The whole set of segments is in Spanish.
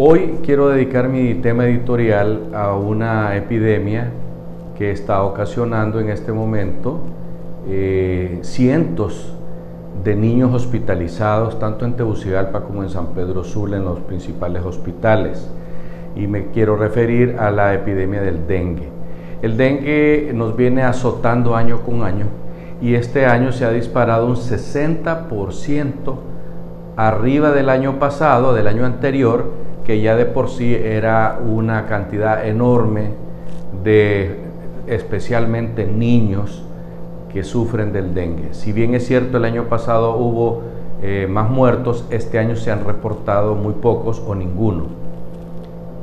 Hoy quiero dedicar mi tema editorial a una epidemia que está ocasionando en este momento eh, cientos de niños hospitalizados, tanto en Tegucigalpa como en San Pedro Sula, en los principales hospitales. Y me quiero referir a la epidemia del dengue. El dengue nos viene azotando año con año y este año se ha disparado un 60% arriba del año pasado, del año anterior, que ya de por sí era una cantidad enorme de especialmente niños que sufren del dengue. Si bien es cierto el año pasado hubo eh, más muertos, este año se han reportado muy pocos o ninguno.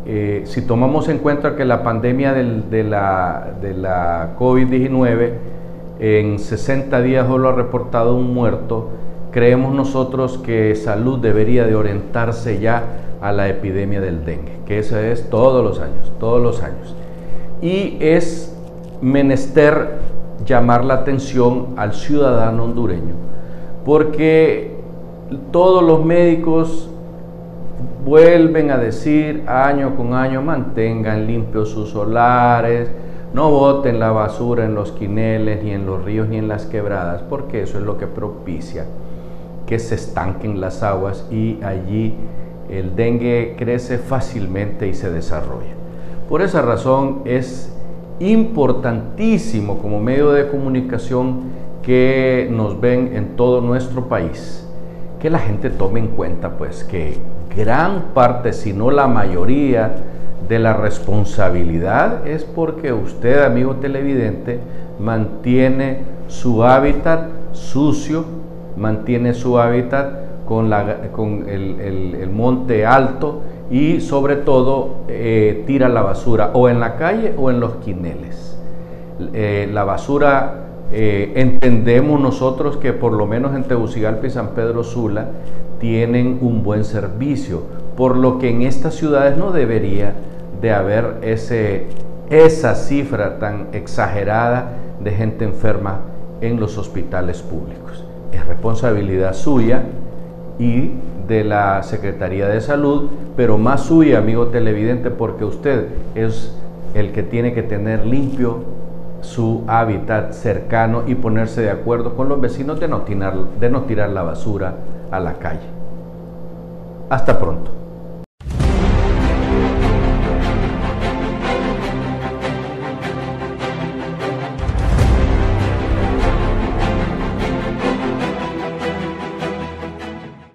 Eh, si tomamos en cuenta que la pandemia de la, de la COVID-19 en 60 días solo ha reportado un muerto, creemos nosotros que salud debería de orientarse ya a la epidemia del dengue, que eso es todos los años, todos los años. Y es menester llamar la atención al ciudadano hondureño, porque todos los médicos vuelven a decir año con año, mantengan limpios sus solares, no boten la basura en los quineles, ni en los ríos, ni en las quebradas, porque eso es lo que propicia que se estanquen las aguas y allí el dengue crece fácilmente y se desarrolla. Por esa razón es importantísimo como medio de comunicación que nos ven en todo nuestro país, que la gente tome en cuenta pues que gran parte, si no la mayoría, de la responsabilidad es porque usted, amigo televidente, mantiene su hábitat sucio, mantiene su hábitat con, la, con el, monte alto y sobre todo eh, tira la basura o en la calle o en los quineles. Eh, la basura, eh, entendemos nosotros que por lo menos en Tegucigalpa y San Pedro Sula tienen un buen servicio, por lo que en estas ciudades no debería de haber ese, esa cifra tan exagerada de gente enferma en los hospitales públicos es responsabilidad suya y de la Secretaría de Salud, pero más suya, amigo televidente, porque usted es el que tiene que tener limpio su hábitat cercano y ponerse de acuerdo con los vecinos de no tirar, de no tirar la basura a la calle. Hasta pronto.